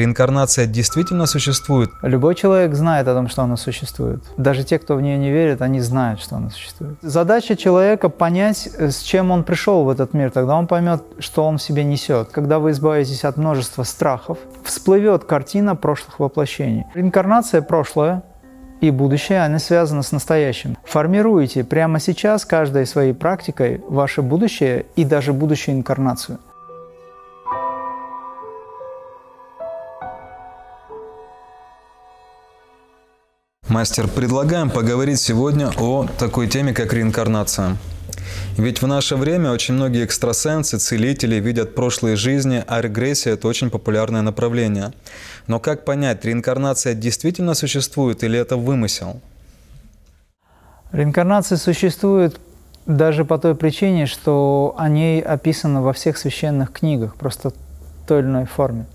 Реинкарнация действительно существует? Любой человек знает о том, что она существует. Даже те, кто в нее не верит, они знают, что она существует. Задача человека понять, с чем он пришел в этот мир. Тогда он поймет, что он в себе несет. Когда вы избавитесь от множества страхов, всплывет картина прошлых воплощений. Реинкарнация – прошлое, и будущее, они связаны с настоящим. Формируйте прямо сейчас каждой своей практикой ваше будущее и даже будущую инкарнацию. Мастер, предлагаем поговорить сегодня о такой теме, как реинкарнация. Ведь в наше время очень многие экстрасенсы, целители видят прошлые жизни, а регрессия – это очень популярное направление. Но как понять, реинкарнация действительно существует или это вымысел? Реинкарнация существует даже по той причине, что о ней описано во всех священных книгах, просто в той или иной форме.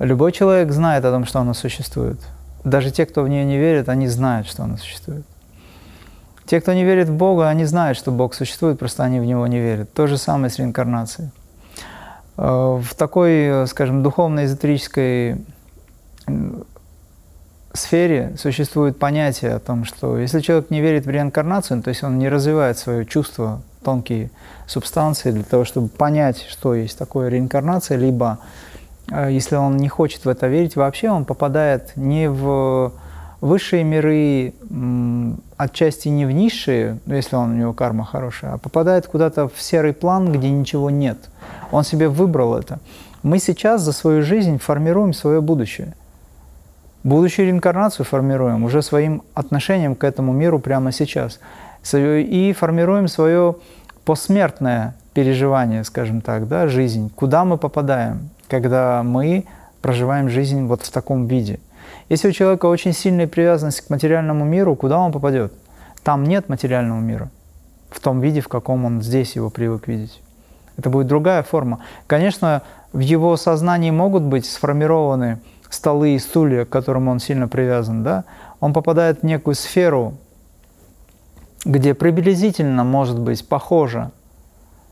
Любой человек знает о том, что она существует – даже те, кто в нее не верит, они знают, что она существует. Те, кто не верит в Бога, они знают, что Бог существует, просто они в Него не верят. То же самое с реинкарнацией. Э, в такой, скажем, духовно-эзотерической сфере существует понятие о том, что если человек не верит в реинкарнацию, то есть он не развивает свое чувство, тонкие субстанции для того, чтобы понять, что есть такое реинкарнация, либо если он не хочет в это верить, вообще он попадает не в высшие миры, отчасти не в низшие, ну, если он, у него карма хорошая, а попадает куда-то в серый план, где ничего нет. Он себе выбрал это. Мы сейчас за свою жизнь формируем свое будущее. Будущую реинкарнацию формируем уже своим отношением к этому миру прямо сейчас. И формируем свое посмертное переживание, скажем так, да, жизнь. Куда мы попадаем? Когда мы проживаем жизнь вот в таком виде. Если у человека очень сильная привязанность к материальному миру, куда он попадет? Там нет материального мира в том виде, в каком он здесь его привык видеть. Это будет другая форма. Конечно, в его сознании могут быть сформированы столы и стулья, к которым он сильно привязан, да? Он попадает в некую сферу, где приблизительно может быть похожа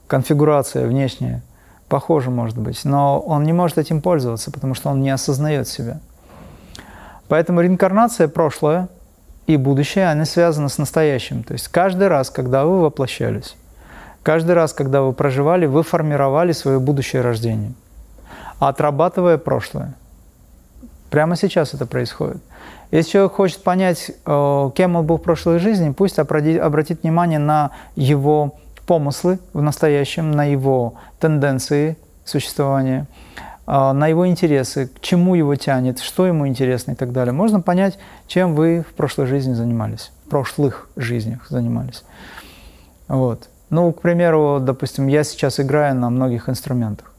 конфигурация внешняя похоже может быть, но он не может этим пользоваться, потому что он не осознает себя. Поэтому реинкарнация, прошлое и будущее, они связаны с настоящим. То есть каждый раз, когда вы воплощались, каждый раз, когда вы проживали, вы формировали свое будущее рождение, отрабатывая прошлое. Прямо сейчас это происходит. Если человек хочет понять, э, кем он был в прошлой жизни, пусть обратит внимание на его помыслы в настоящем, на его тенденции существования, а, на его интересы, к чему его тянет, что ему интересно и так далее. Можно понять, чем вы в прошлой жизни занимались, в прошлых жизнях занимались. Вот. Ну, к примеру, допустим, я сейчас играю на многих инструментах,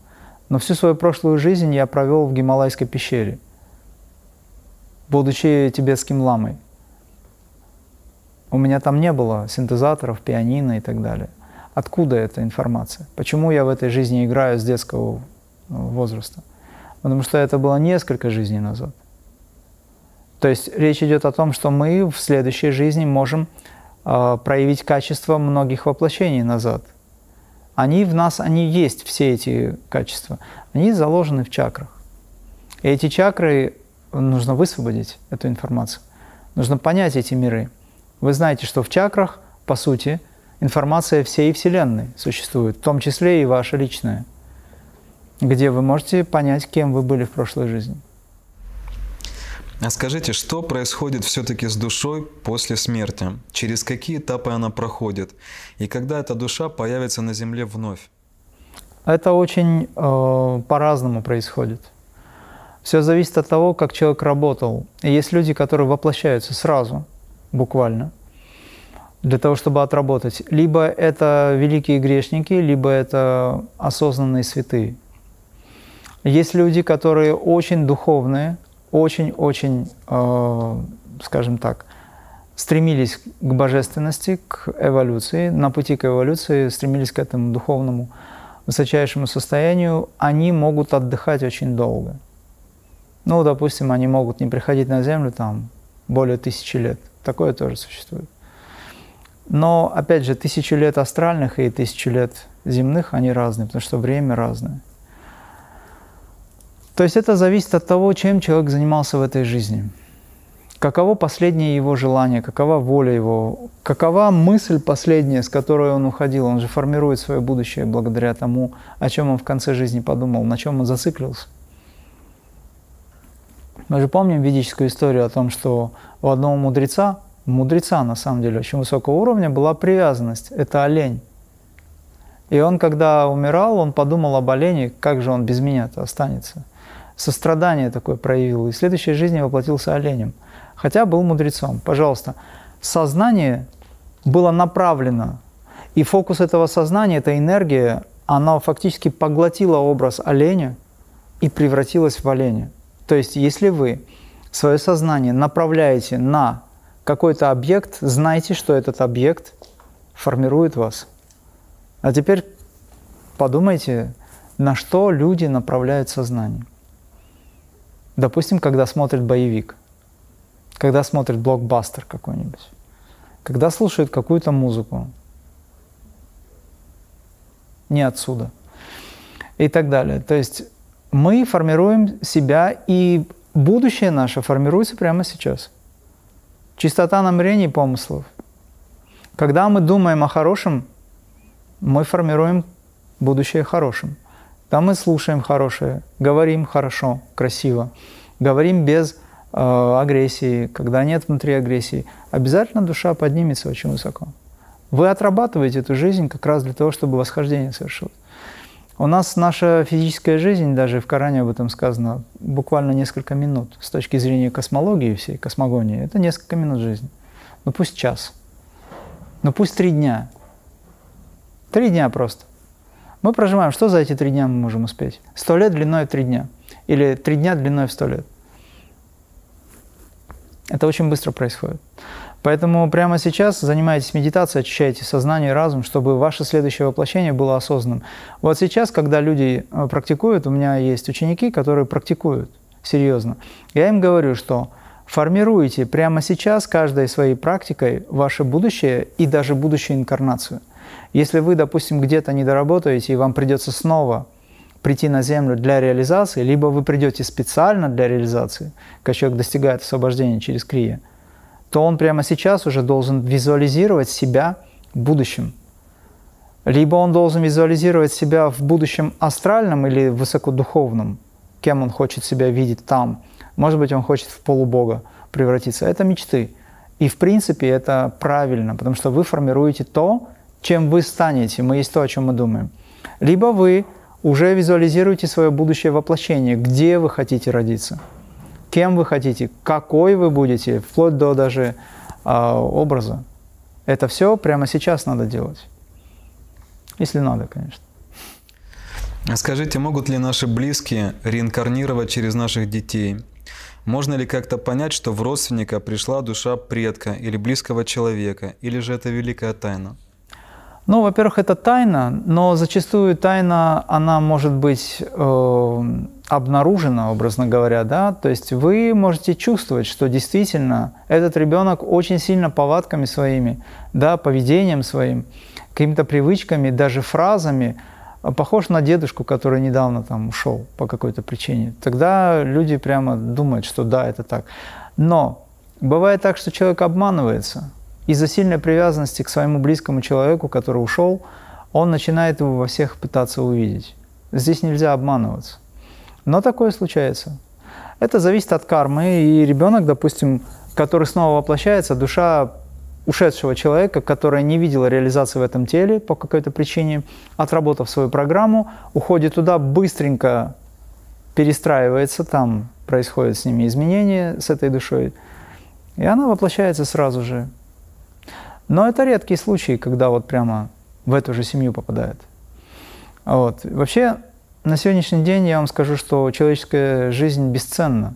но всю свою прошлую жизнь я провел в Гималайской пещере, будучи тибетским ламой. У меня там не было синтезаторов, пианино и так далее. Откуда эта информация? Почему я в этой жизни играю с детского ну, возраста? Потому что это было несколько жизней назад. То есть речь идет о том, что мы в следующей жизни можем э, проявить качество многих воплощений назад. Они в нас, они есть, все эти качества. Они заложены в чакрах. И эти чакры нужно высвободить, эту информацию. Нужно понять эти миры. Вы знаете, что в чакрах, по сути, информация всей Вселенной существует, в том числе и ваша личная, где вы можете понять, кем вы были в прошлой жизни. А скажите, что происходит все-таки с душой после смерти? Через какие этапы она проходит? И когда эта душа появится на Земле вновь? Это очень э, по-разному происходит. Все зависит от того, как человек работал. И есть люди, которые воплощаются сразу, буквально для того, чтобы отработать. Либо это великие грешники, либо это осознанные святые. Есть люди, которые очень духовные, очень-очень, э, скажем так, стремились к божественности, к эволюции, на пути к эволюции стремились к этому духовному высочайшему состоянию, они могут отдыхать очень долго. Ну, допустим, они могут не приходить на Землю там более тысячи лет. Такое тоже существует. Но, опять же, тысячу лет астральных и тысячу лет земных, они разные, потому что время разное. То есть это зависит от того, чем человек занимался в этой жизни. Каково последнее его желание, какова воля его, какова мысль последняя, с которой он уходил. Он же формирует свое будущее благодаря тому, о чем он в конце жизни подумал, на чем он зациклился. Мы же помним ведическую историю о том, что у одного мудреца, мудреца на самом деле очень высокого уровня, была привязанность. Это олень. И он, когда умирал, он подумал об олене, как же он без меня-то останется. Сострадание такое проявил. И в следующей жизни воплотился оленем. Хотя был мудрецом. Пожалуйста, сознание было направлено. И фокус этого сознания, эта энергия, она фактически поглотила образ оленя и превратилась в оленя. То есть, если вы свое сознание направляете на какой-то объект, знайте, что этот объект формирует вас. А теперь подумайте, на что люди направляют сознание. Допустим, когда смотрят боевик, когда смотрят блокбастер какой-нибудь, когда слушают какую-то музыку, не отсюда, и так далее. То есть мы формируем себя, и будущее наше формируется прямо сейчас. Чистота намерений помыслов. Когда мы думаем о хорошем, мы формируем будущее хорошим. Когда мы слушаем хорошее, говорим хорошо, красиво, говорим без э, агрессии, когда нет внутри агрессии, обязательно душа поднимется очень высоко. Вы отрабатываете эту жизнь как раз для того, чтобы восхождение совершилось. У нас наша физическая жизнь, даже в Коране об этом сказано, буквально несколько минут. С точки зрения космологии всей, космогонии, это несколько минут жизни. Ну пусть час. Ну пусть три дня. Три дня просто. Мы проживаем, что за эти три дня мы можем успеть? Сто лет длиной три дня. Или три дня длиной в сто лет. Это очень быстро происходит. Поэтому прямо сейчас занимайтесь медитацией, очищайте сознание и разум, чтобы ваше следующее воплощение было осознанным. Вот сейчас, когда люди э, практикуют, у меня есть ученики, которые практикуют серьезно. Я им говорю, что формируйте прямо сейчас каждой своей практикой ваше будущее и даже будущую инкарнацию. Если вы, допустим, где-то не доработаете, и вам придется снова прийти на Землю для реализации, либо вы придете специально для реализации, как человек достигает освобождения через крия – то он прямо сейчас уже должен визуализировать себя в будущем. Либо он должен визуализировать себя в будущем астральном или высокодуховном, кем он хочет себя видеть там. Может быть, он хочет в полубога превратиться. Это мечты. И в принципе это правильно, потому что вы формируете то, чем вы станете. Мы есть то, о чем мы думаем. Либо вы уже визуализируете свое будущее воплощение, где вы хотите родиться – кем вы хотите, какой вы будете, вплоть до даже э, образа. Это все прямо сейчас надо делать. Если надо, конечно. Скажите, могут ли наши близкие реинкарнировать через наших детей? Можно ли как-то понять, что в родственника пришла душа предка или близкого человека, или же это великая тайна? Ну, во-первых, это тайна, но зачастую тайна, она может быть э, обнаружена, образно говоря, да, то есть вы можете чувствовать, что действительно этот ребенок очень сильно повадками своими, да, поведением своим, какими-то привычками, даже фразами э, похож на дедушку, который недавно там ушел по какой-то причине. Тогда люди прямо думают, что да, это так. Но бывает так, что человек обманывается – из-за сильной привязанности к своему близкому человеку, который ушел, он начинает его во всех пытаться увидеть. Здесь нельзя обманываться. Но такое случается. Это зависит от кармы, и ребенок, допустим, который снова воплощается, душа ушедшего человека, которая не видела реализации в этом теле по какой-то причине, отработав свою программу, уходит туда, быстренько перестраивается, там происходят с ними изменения, с этой душой, и она воплощается сразу же. Но это редкие случаи, когда вот прямо в эту же семью попадает. Вот. Вообще, на сегодняшний день я вам скажу, что человеческая жизнь бесценна.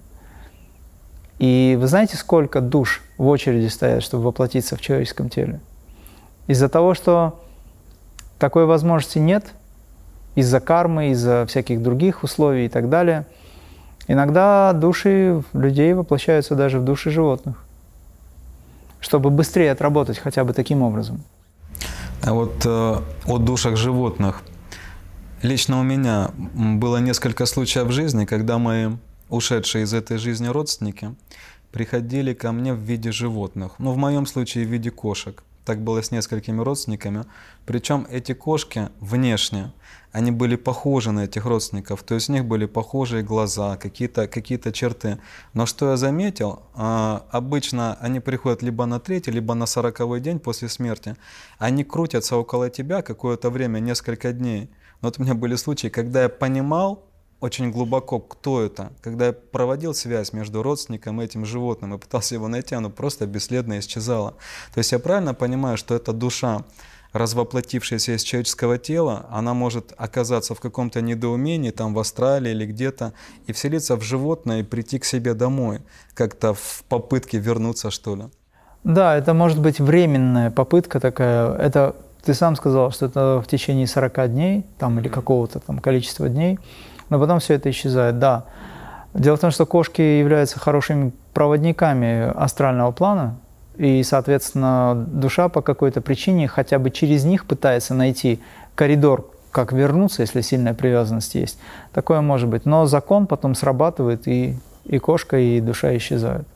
И вы знаете, сколько душ в очереди стоят, чтобы воплотиться в человеческом теле? Из-за того, что такой возможности нет, из-за кармы, из-за всяких других условий и так далее, иногда души людей воплощаются даже в души животных чтобы быстрее отработать хотя бы таким образом. А вот э, о душах животных. Лично у меня было несколько случаев в жизни, когда мои ушедшие из этой жизни родственники приходили ко мне в виде животных. Ну, в моем случае в виде кошек. Так было с несколькими родственниками. Причем эти кошки внешне, они были похожи на этих родственников. То есть у них были похожие глаза, какие-то какие черты. Но что я заметил, а, обычно они приходят либо на третий, либо на сороковой день после смерти. Они крутятся около тебя какое-то время, несколько дней – но вот у меня были случаи, когда я понимал очень глубоко, кто это. Когда я проводил связь между родственником и этим животным и пытался его найти, оно просто бесследно исчезало. То есть я правильно понимаю, что эта душа, развоплотившаяся из человеческого тела, она может оказаться в каком-то недоумении, там в Австралии или где-то, и вселиться в животное и прийти к себе домой, как-то в попытке вернуться, что ли. Да, это может быть временная попытка такая. Это ты сам сказал, что это в течение 40 дней там, или какого-то там количества дней, но потом все это исчезает, да. Дело в том, что кошки являются хорошими проводниками астрального плана, и, соответственно, душа по какой-то причине хотя бы через них пытается найти коридор, как вернуться, если сильная привязанность есть. Такое может быть. Но закон потом срабатывает, и, и кошка, и душа исчезают.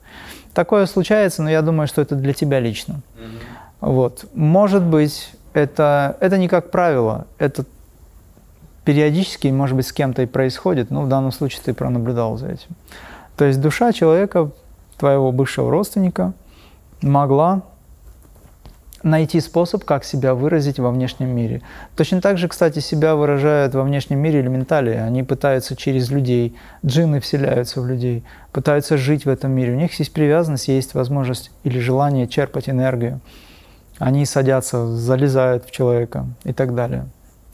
Такое случается, но я думаю, что это для тебя лично. Mm-hmm. Вот. Может быть, это, это не как правило, это периодически, может быть, с кем-то и происходит, но в данном случае ты пронаблюдал за этим. То есть душа человека, твоего бывшего родственника, могла найти способ, как себя выразить во внешнем мире. Точно так же, кстати, себя выражают во внешнем мире элементали. Они пытаются через людей, джинны вселяются в людей, пытаются жить в этом мире. У них есть привязанность, есть возможность или желание черпать энергию они садятся, залезают в человека и так далее.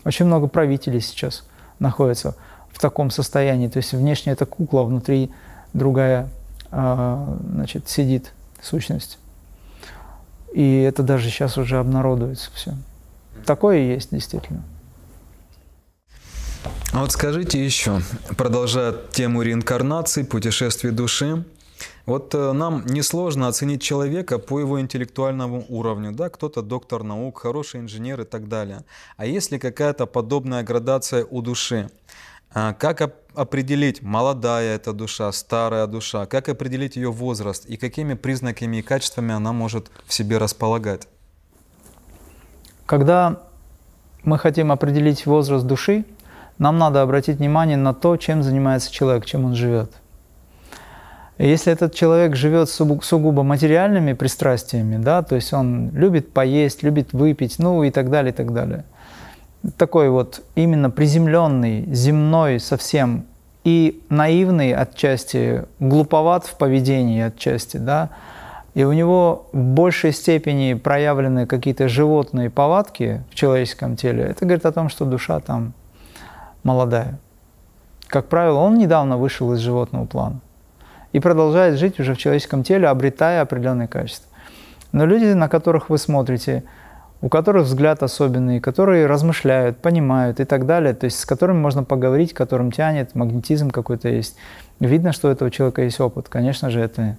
Очень много правителей сейчас находятся в таком состоянии. То есть внешне это кукла, внутри другая а, значит, сидит сущность. И это даже сейчас уже обнародуется все. Такое и есть действительно. А вот скажите еще, продолжая тему реинкарнации, путешествий души, вот э, нам несложно оценить человека по его интеллектуальному уровню. Да? Кто-то доктор наук, хороший инженер и так далее. А есть ли какая-то подобная градация у души? А, как определить, молодая эта душа, старая душа? Как определить ее возраст? И какими признаками и качествами она может в себе располагать? Когда мы хотим определить возраст души, нам надо обратить внимание на то, чем занимается человек, чем он живет. Если этот человек живет сугубо материальными пристрастиями, да, то есть он любит поесть, любит выпить, ну и так далее, и так далее. Такой вот именно приземленный, земной совсем и наивный отчасти, глуповат в поведении отчасти, да, и у него в большей степени проявлены какие-то животные повадки в человеческом теле, это говорит о том, что душа там молодая. Как правило, он недавно вышел из животного плана и продолжает жить уже в человеческом теле, обретая определенные качества. Но люди, на которых вы смотрите, у которых взгляд особенный, которые размышляют, понимают и так далее, то есть с которыми можно поговорить, которым тянет, магнетизм какой-то есть. Видно, что у этого человека есть опыт. Конечно же, это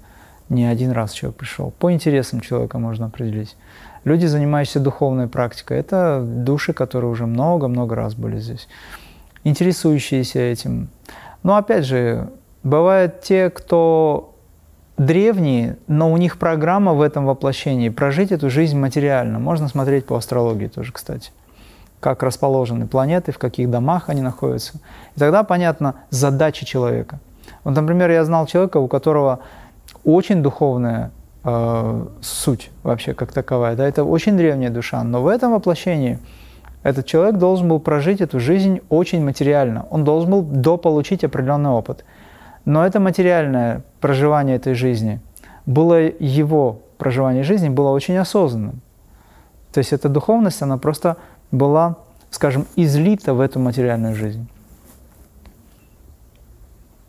не один раз человек пришел. По интересам человека можно определить. Люди, занимающиеся духовной практикой, это души, которые уже много-много раз были здесь, интересующиеся этим. Но опять же, Бывают те, кто древние, но у них программа в этом воплощении прожить эту жизнь материально. Можно смотреть по астрологии тоже, кстати, как расположены планеты, в каких домах они находятся. И тогда понятна задача человека. Вот, например, я знал человека, у которого очень духовная э, суть вообще как таковая. Да, это очень древняя душа, но в этом воплощении этот человек должен был прожить эту жизнь очень материально. Он должен был дополучить определенный опыт. Но это материальное проживание этой жизни было его проживание жизни было очень осознанным. То есть эта духовность, она просто была, скажем, излита в эту материальную жизнь.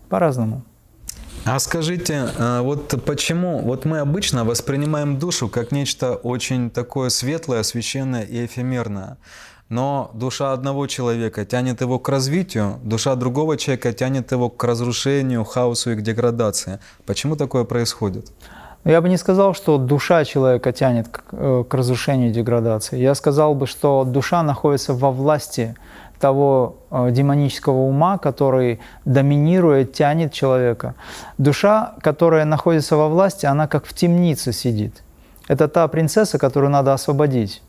По-разному. А скажите, а вот почему вот мы обычно воспринимаем душу как нечто очень такое светлое, священное и эфемерное? Но душа одного человека тянет его к развитию, душа другого человека тянет его к разрушению, хаосу и к деградации. Почему такое происходит? Я бы не сказал, что душа человека тянет к, э, к разрушению и деградации. Я сказал бы, что душа находится во власти того э, демонического ума, который доминирует, тянет человека. Душа, которая находится во власти, она как в темнице сидит. Это та принцесса, которую надо освободить.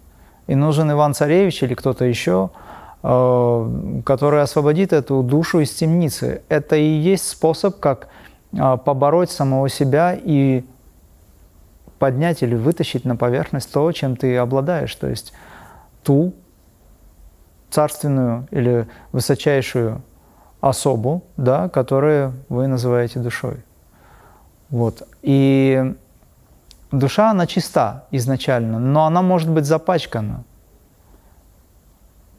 И нужен Иван-Царевич или кто-то еще, э, который освободит эту душу из темницы. Это и есть способ, как э, побороть самого себя и поднять или вытащить на поверхность то, чем ты обладаешь, то есть ту царственную или высочайшую особу, да, которую вы называете душой. Вот. И душа, она чиста изначально, но она может быть запачкана.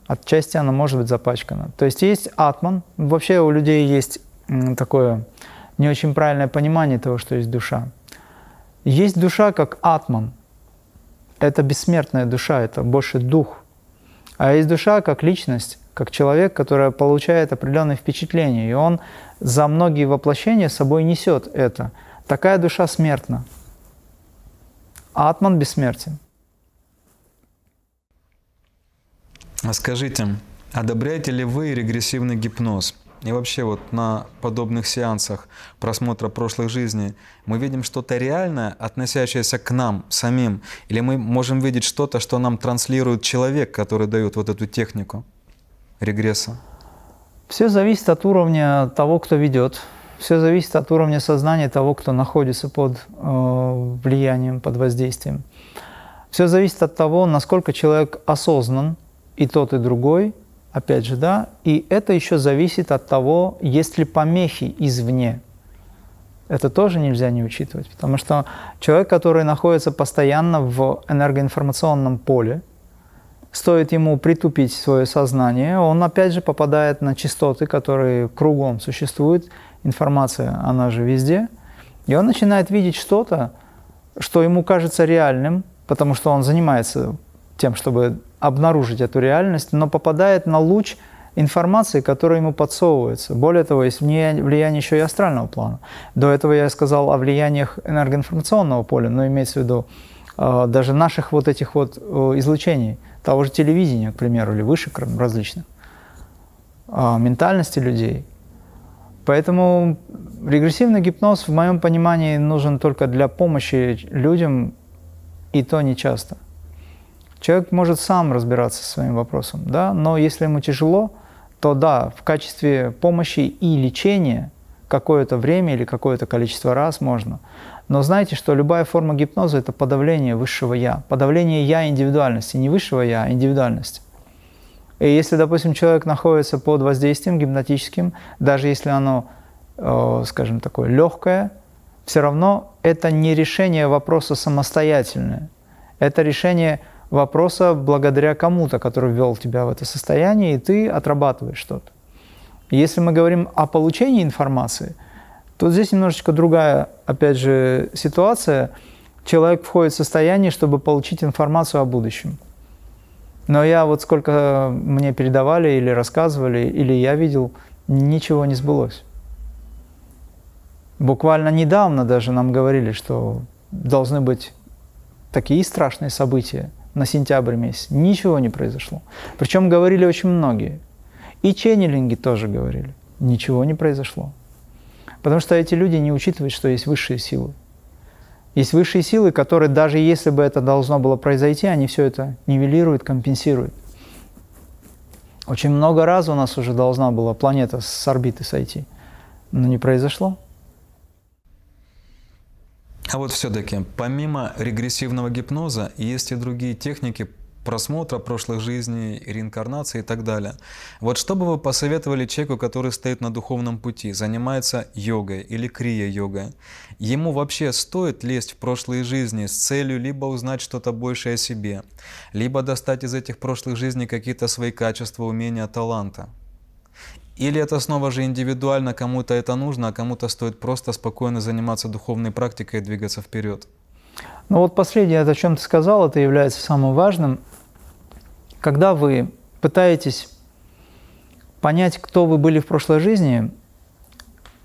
Отчасти она может быть запачкана. То есть есть атман. Вообще у людей есть такое не очень правильное понимание того, что есть душа. Есть душа как атман. Это бессмертная душа, это больше дух. А есть душа как личность, как человек, который получает определенные впечатления, и он за многие воплощения собой несет это. Такая душа смертна. А атман бессмертен. А скажите, одобряете ли вы регрессивный гипноз? И вообще вот на подобных сеансах просмотра прошлых жизней мы видим что-то реальное, относящееся к нам самим, или мы можем видеть что-то, что нам транслирует человек, который дает вот эту технику регресса? Все зависит от уровня того, кто ведет. Все зависит от уровня сознания того, кто находится под э, влиянием, под воздействием. Все зависит от того, насколько человек осознан, и тот, и другой – опять же, да, и это еще зависит от того, есть ли помехи извне. Это тоже нельзя не учитывать, потому что человек, который находится постоянно в энергоинформационном поле, стоит ему притупить свое сознание, он опять же попадает на частоты, которые кругом существуют, информация, она же везде, и он начинает видеть что-то, что ему кажется реальным, потому что он занимается тем, чтобы обнаружить эту реальность, но попадает на луч информации, которая ему подсовывается. Более того, есть влияние еще и астрального плана. До этого я сказал о влияниях энергоинформационного поля, но имеется в виду э, даже наших вот этих вот э, излучений, того же телевидения, к примеру, или вышек различных, э, ментальности людей. Поэтому регрессивный гипноз, в моем понимании, нужен только для помощи людям, и то не часто. Человек может сам разбираться со своим вопросом, да, но если ему тяжело, то да, в качестве помощи и лечения какое-то время или какое-то количество раз можно. Но знайте, что любая форма гипноза – это подавление высшего «я», подавление «я» индивидуальности, не высшего «я», а индивидуальности. И если, допустим, человек находится под воздействием гипнотическим, даже если оно, э, скажем, такое легкое, все равно это не решение вопроса самостоятельное. Это решение – вопроса благодаря кому-то, который ввел тебя в это состояние, и ты отрабатываешь что-то. Если мы говорим о получении информации, то здесь немножечко другая, опять же, ситуация. Человек входит в состояние, чтобы получить информацию о будущем. Но я вот сколько мне передавали или рассказывали, или я видел, ничего не сбылось. Буквально недавно даже нам говорили, что должны быть такие страшные события – на сентябрь месяц. Ничего не произошло. Причем говорили очень многие. И ченнелинги тоже говорили. Ничего не произошло. Потому что эти люди не учитывают, что есть высшие силы. Есть высшие силы, которые даже если бы это должно было произойти, они все это нивелируют, компенсируют. Очень много раз у нас уже должна была планета с орбиты сойти, но не произошло. А вот все-таки, помимо регрессивного гипноза, есть и другие техники просмотра прошлых жизней, реинкарнации и так далее. Вот что бы вы посоветовали человеку, который стоит на духовном пути, занимается йогой или крия-йогой? Ему вообще стоит лезть в прошлые жизни с целью либо узнать что-то большее о себе, либо достать из этих прошлых жизней какие-то свои качества, умения, таланта? Или это снова же индивидуально, кому-то это нужно, а кому-то стоит просто спокойно заниматься духовной практикой и двигаться вперед? Ну вот последнее, о чем ты сказал, это является самым важным. Когда вы пытаетесь понять, кто вы были в прошлой жизни,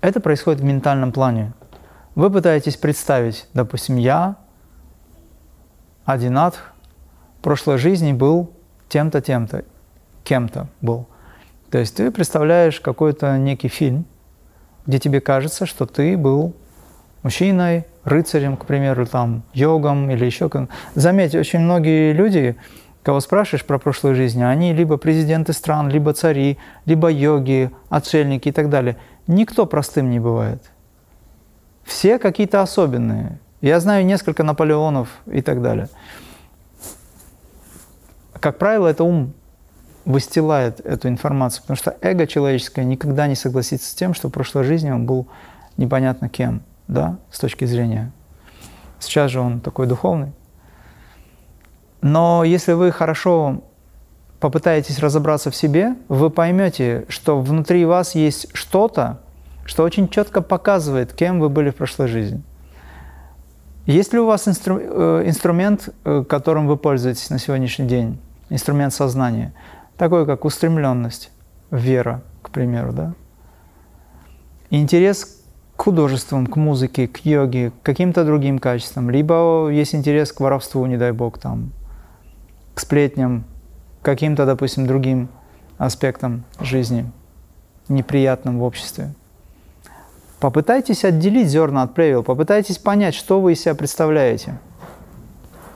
это происходит в ментальном плане. Вы пытаетесь представить, допустим, я, Адинат, в прошлой жизни был тем-то, тем-то, кем-то был. То есть ты представляешь какой-то некий фильм, где тебе кажется, что ты был мужчиной, рыцарем, к примеру, там, йогом или еще Заметьте, очень многие люди, кого спрашиваешь про прошлую жизнь, они либо президенты стран, либо цари, либо йоги, отшельники и так далее. Никто простым не бывает. Все какие-то особенные. Я знаю несколько Наполеонов и так далее. Как правило, это ум выстилает эту информацию, потому что эго человеческое никогда не согласится с тем, что в прошлой жизни он был непонятно кем, да, с точки зрения. Сейчас же он такой духовный. Но если вы хорошо попытаетесь разобраться в себе, вы поймете, что внутри вас есть что-то, что очень четко показывает, кем вы были в прошлой жизни. Есть ли у вас инстру, э, инструмент, э, которым вы пользуетесь на сегодняшний день, инструмент сознания, такой как устремленность, вера, к примеру, да? Интерес к художествам, к музыке, к йоге, к каким-то другим качествам, либо есть интерес к воровству, не дай бог, там, к сплетням, к каким-то, допустим, другим аспектам жизни, неприятным в обществе. Попытайтесь отделить зерна от плевел, попытайтесь понять, что вы из себя представляете.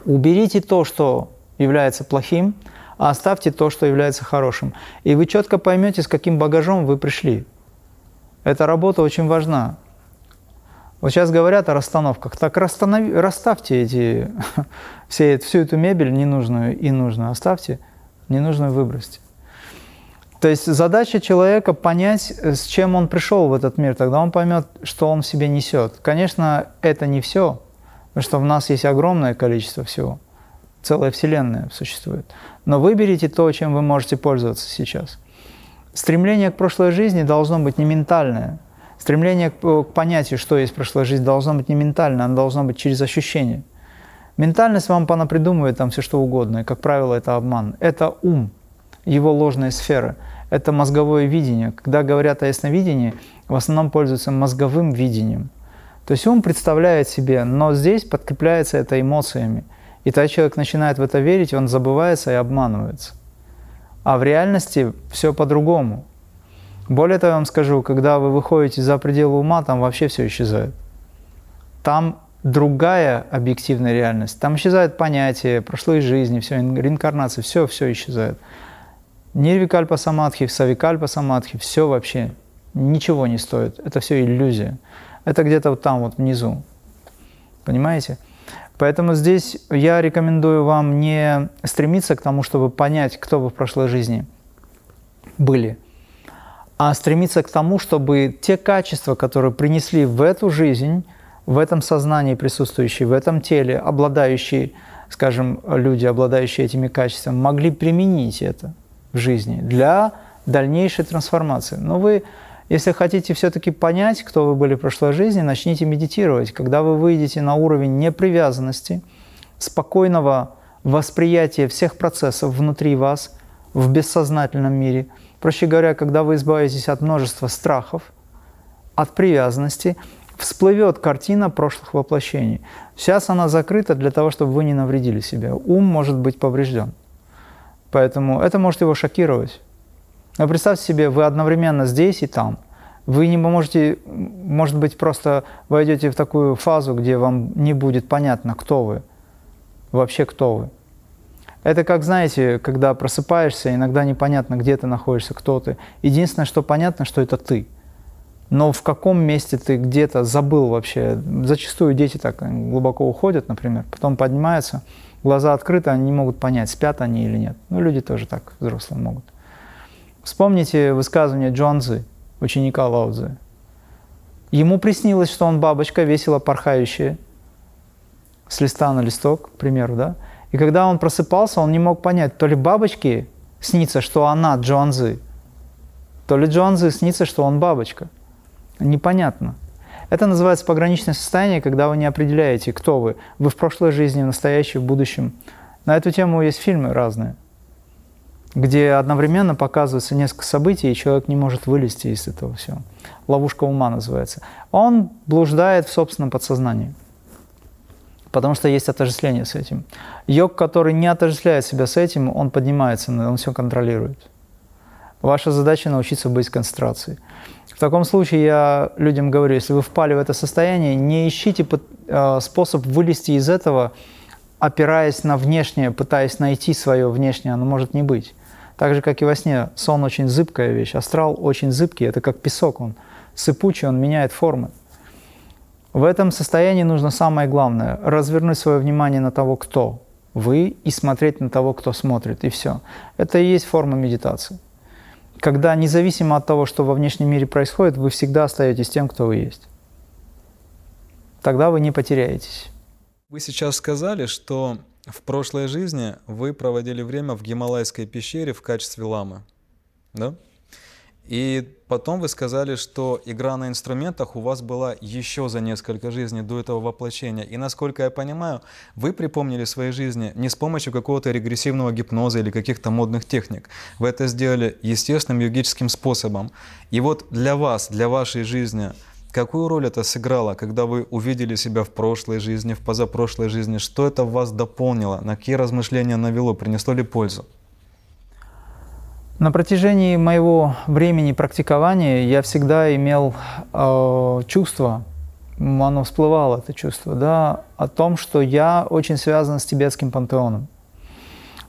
Уберите то, что является плохим, а оставьте то, что является хорошим. И вы четко поймете, с каким багажом вы пришли. Эта работа очень важна. Вот сейчас говорят о расстановках. Так расстанови, расставьте эти, все, всю эту мебель ненужную и нужную. Оставьте, ненужную выбросьте. То есть задача человека понять, с чем он пришел в этот мир, тогда он поймет, что он в себе несет. Конечно, это не все, потому что в нас есть огромное количество всего, целая вселенная существует. Но выберите то, чем вы можете пользоваться сейчас. Стремление к прошлой жизни должно быть не ментальное. Стремление к, к понятию, что есть прошлая жизнь, должно быть не ментальное, оно должно быть через ощущение. Ментальность вам понапридумывает там все что угодно, и, как правило, это обман. Это ум, его ложные сферы. Это мозговое видение. Когда говорят о ясновидении, в основном пользуются мозговым видением. То есть ум представляет себе, но здесь подкрепляется это эмоциями. И тогда человек начинает в это верить, он забывается и обманывается. А в реальности все по-другому. Более того, я вам скажу, когда вы выходите за пределы ума, там вообще все исчезает. Там другая объективная реальность. Там исчезают понятия, прошлой жизни, все, реинкарнации, все, все исчезает. Нирвикальпа самадхи, савикальпа самадхи, все вообще ничего не стоит. Это все иллюзия. Это где-то вот там, вот внизу. Понимаете? Поэтому здесь я рекомендую вам не стремиться к тому, чтобы понять, кто вы в прошлой жизни были, а стремиться к тому, чтобы те качества, которые принесли в эту жизнь, в этом сознании присутствующие, в этом теле, обладающие, скажем, люди, обладающие этими качествами, могли применить это – в жизни для дальнейшей трансформации. Но вы, если хотите все-таки понять, кто вы были в прошлой жизни, начните медитировать. Когда вы выйдете на уровень непривязанности, спокойного восприятия всех процессов внутри вас в бессознательном мире, проще говоря, когда вы избавитесь от множества страхов, от привязанности, всплывет картина прошлых воплощений. Сейчас она закрыта для того, чтобы вы не навредили себе. Ум может быть поврежден. Поэтому это может его шокировать. Но представьте себе, вы одновременно здесь и там. Вы не можете, может быть, просто войдете в такую фазу, где вам не будет понятно, кто вы, вообще кто вы. Это как, знаете, когда просыпаешься, иногда непонятно, где ты находишься, кто ты. Единственное, что понятно, что это ты. Но в каком месте ты где-то забыл вообще. Зачастую дети так глубоко уходят, например, потом поднимаются – глаза открыты, они не могут понять, спят они или нет. Ну, люди тоже так, взрослые могут. Вспомните высказывание Джонзы, ученика Лаудзы. Ему приснилось, что он бабочка, весело порхающая, с листа на листок, к примеру, да? И когда он просыпался, он не мог понять, то ли бабочке снится, что она Джонзы, то ли Джонзы снится, что он бабочка. Непонятно. Это называется пограничное состояние, когда вы не определяете, кто вы. Вы в прошлой жизни, в настоящем, в будущем. На эту тему есть фильмы разные, где одновременно показывается несколько событий, и человек не может вылезти из этого всего. Ловушка ума называется. Он блуждает в собственном подсознании, потому что есть отождествление с этим. Йог, который не отождествляет себя с этим, он поднимается, он все контролирует. Ваша задача научиться быть в концентрации. В таком случае я людям говорю, если вы впали в это состояние, не ищите э, способ вылезти из этого, опираясь на внешнее, пытаясь найти свое внешнее, оно может не быть. Так же, как и во сне, сон очень зыбкая вещь, астрал очень зыбкий, это как песок, он сыпучий, он меняет формы. В этом состоянии нужно самое главное – развернуть свое внимание на того, кто вы, и смотреть на того, кто смотрит, и все. Это и есть форма медитации. Когда независимо от того, что во внешнем мире происходит, вы всегда остаетесь тем, кто вы есть. Тогда вы не потеряетесь. Вы сейчас сказали, что в прошлой жизни вы проводили время в Гималайской пещере в качестве ламы. Да? И потом вы сказали, что игра на инструментах у вас была еще за несколько жизней до этого воплощения. И насколько я понимаю, вы припомнили свои жизни не с помощью какого-то регрессивного гипноза или каких-то модных техник. Вы это сделали естественным йогическим способом. И вот для вас, для вашей жизни, какую роль это сыграло, когда вы увидели себя в прошлой жизни, в позапрошлой жизни? Что это в вас дополнило? На какие размышления навело? Принесло ли пользу? На протяжении моего времени практикования я всегда имел э, чувство, оно всплывало, это чувство, да, о том, что я очень связан с тибетским пантеоном.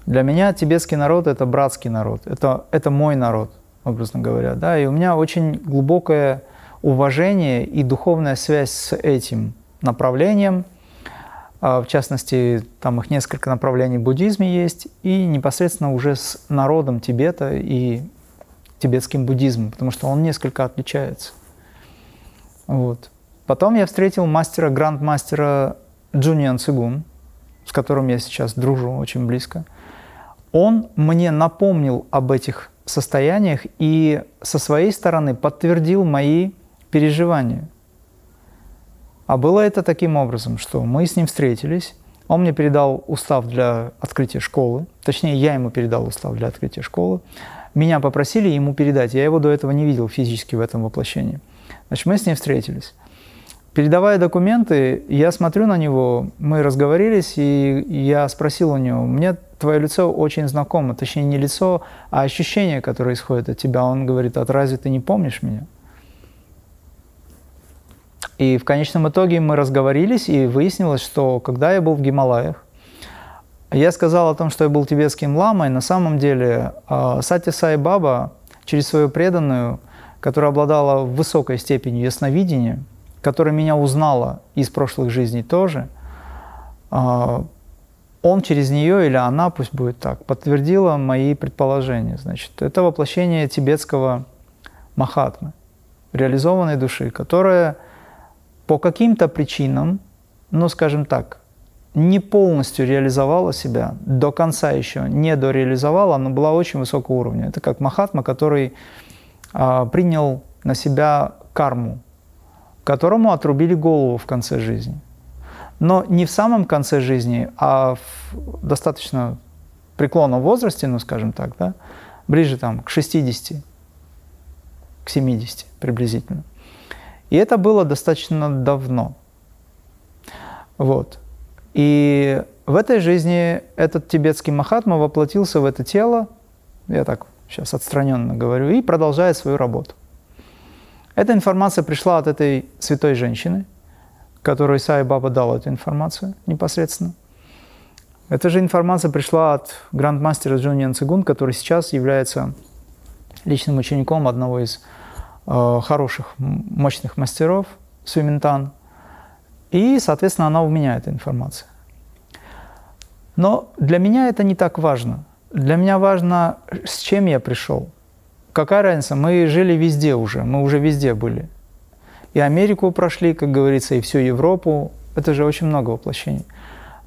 Для меня тибетский народ – это братский народ, это, это мой народ, образно говоря, да, и у меня очень глубокое уважение и духовная связь с этим направлением – в частности, там их несколько направлений в буддизме есть, и непосредственно уже с народом Тибета и тибетским буддизмом, потому что он несколько отличается. Вот. Потом я встретил мастера, гранд-мастера Джуниан Цигун, с которым я сейчас дружу очень близко. Он мне напомнил об этих состояниях и со своей стороны подтвердил мои переживания – а было это таким образом, что мы с ним встретились, он мне передал устав для открытия школы, точнее, я ему передал устав для открытия школы. Меня попросили ему передать, я его до этого не видел физически в этом воплощении. Значит, мы с ним встретились. Передавая документы, я смотрю на него, мы разговорились, и я спросил у него, мне твое лицо очень знакомо, точнее не лицо, а ощущение, которое исходит от тебя. Он говорит, а разве ты не помнишь меня? И в конечном итоге мы разговорились, и выяснилось, что когда я был в Гималаях, я сказал о том, что я был тибетским ламой. На самом деле а, Сати Сай Баба через свою преданную, которая обладала высокой степенью ясновидения, которая меня узнала из прошлых жизней тоже, а, он через нее или она, пусть будет так, подтвердила мои предположения. Значит, это воплощение тибетского Махатмы, реализованной души, которая по каким-то причинам, ну, скажем так, не полностью реализовала себя, до конца еще не дореализовала, но была очень высокого уровня. Это как Махатма, который а, принял на себя карму, которому отрубили голову в конце жизни. Но не в самом конце жизни, а в достаточно преклонном возрасте, ну, скажем так, да, ближе там к 60, к 70 приблизительно. И это было достаточно давно. Вот. И в этой жизни этот тибетский Махатма воплотился в это тело, я так сейчас отстраненно говорю, и продолжает свою работу. Эта информация пришла от этой святой женщины, которой Сай Баба дал эту информацию непосредственно. Эта же информация пришла от грандмастера Джуниан Цигун, который сейчас является личным учеником одного из хороших, мощных мастеров, Сюминтан, и, соответственно, она у меня, эта информация. Но для меня это не так важно. Для меня важно, с чем я пришел. Какая разница? Мы жили везде уже, мы уже везде были. И Америку прошли, как говорится, и всю Европу. Это же очень много воплощений.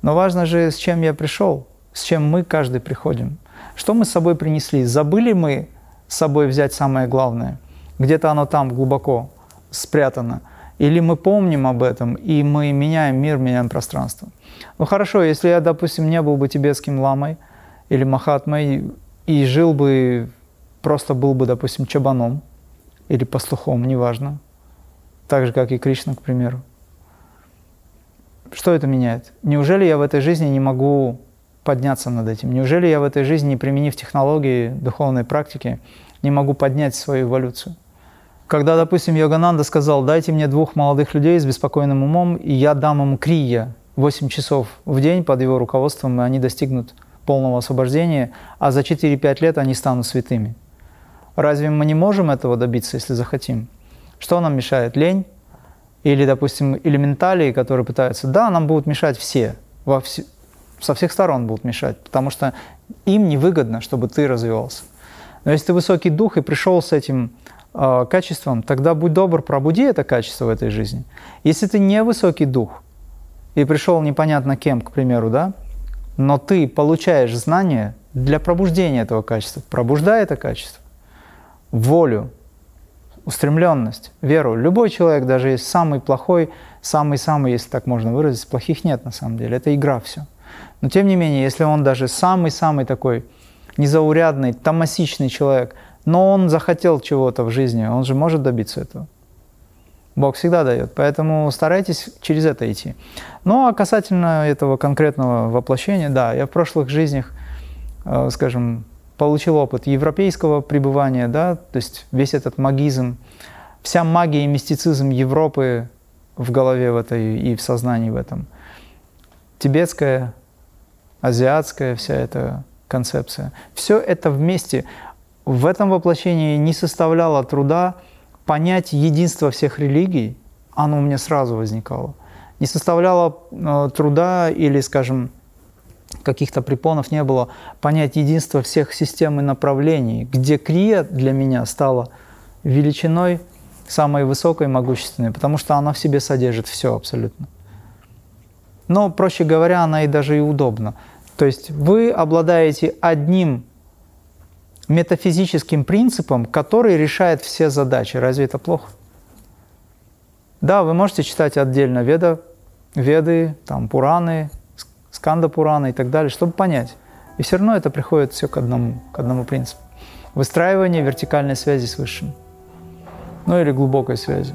Но важно же, с чем я пришел, с чем мы каждый приходим. Что мы с собой принесли? Забыли мы с собой взять самое главное – где-то оно там глубоко спрятано. Или мы помним об этом, и мы меняем мир, меняем пространство. Ну хорошо, если я, допустим, не был бы тибетским ламой или махатмой и жил бы, просто был бы, допустим, чабаном или пастухом, неважно, так же, как и Кришна, к примеру. Что это меняет? Неужели я в этой жизни не могу подняться над этим? Неужели я в этой жизни, применив технологии духовной практики, не могу поднять свою эволюцию. Когда, допустим, Йогананда сказал, дайте мне двух молодых людей с беспокойным умом, и я дам им крия 8 часов в день под его руководством, и они достигнут полного освобождения, а за 4-5 лет они станут святыми. Разве мы не можем этого добиться, если захотим? Что нам мешает? Лень? Или, допустим, элементалии, которые пытаются... Да, нам будут мешать все, во вс... со всех сторон будут мешать, потому что им невыгодно, чтобы ты развивался. Но если ты высокий дух и пришел с этим э, качеством, тогда будь добр, пробуди это качество в этой жизни. Если ты не высокий дух и пришел непонятно кем, к примеру, да, но ты получаешь знания для пробуждения этого качества, пробуждай это качество, волю, устремленность, веру. Любой человек, даже есть самый плохой, самый-самый, если так можно выразить, плохих нет на самом деле, это игра все. Но тем не менее, если он даже самый-самый такой незаурядный, томасичный человек, но он захотел чего-то в жизни, он же может добиться этого. Бог всегда дает, поэтому старайтесь через это идти. Ну а касательно этого конкретного воплощения, да, я в прошлых жизнях, э, скажем, получил опыт европейского пребывания, да, то есть весь этот магизм, вся магия и мистицизм Европы в голове в этой и в сознании в этом. Тибетская, азиатская вся эта концепция. Все это вместе в этом воплощении не составляло труда понять единство всех религий, оно у меня сразу возникало. Не составляло э, труда или, скажем, каких-то препонов не было, понять единство всех систем и направлений, где крия для меня стала величиной самой высокой и могущественной, потому что она в себе содержит все абсолютно. Но, проще говоря, она и даже и удобна. То есть вы обладаете одним метафизическим принципом, который решает все задачи. Разве это плохо? Да, вы можете читать отдельно Веда, Веды, там, Пураны, Сканда Пурана и так далее, чтобы понять. И все равно это приходит все к одному, к одному принципу. Выстраивание вертикальной связи с Высшим. Ну или глубокой связи.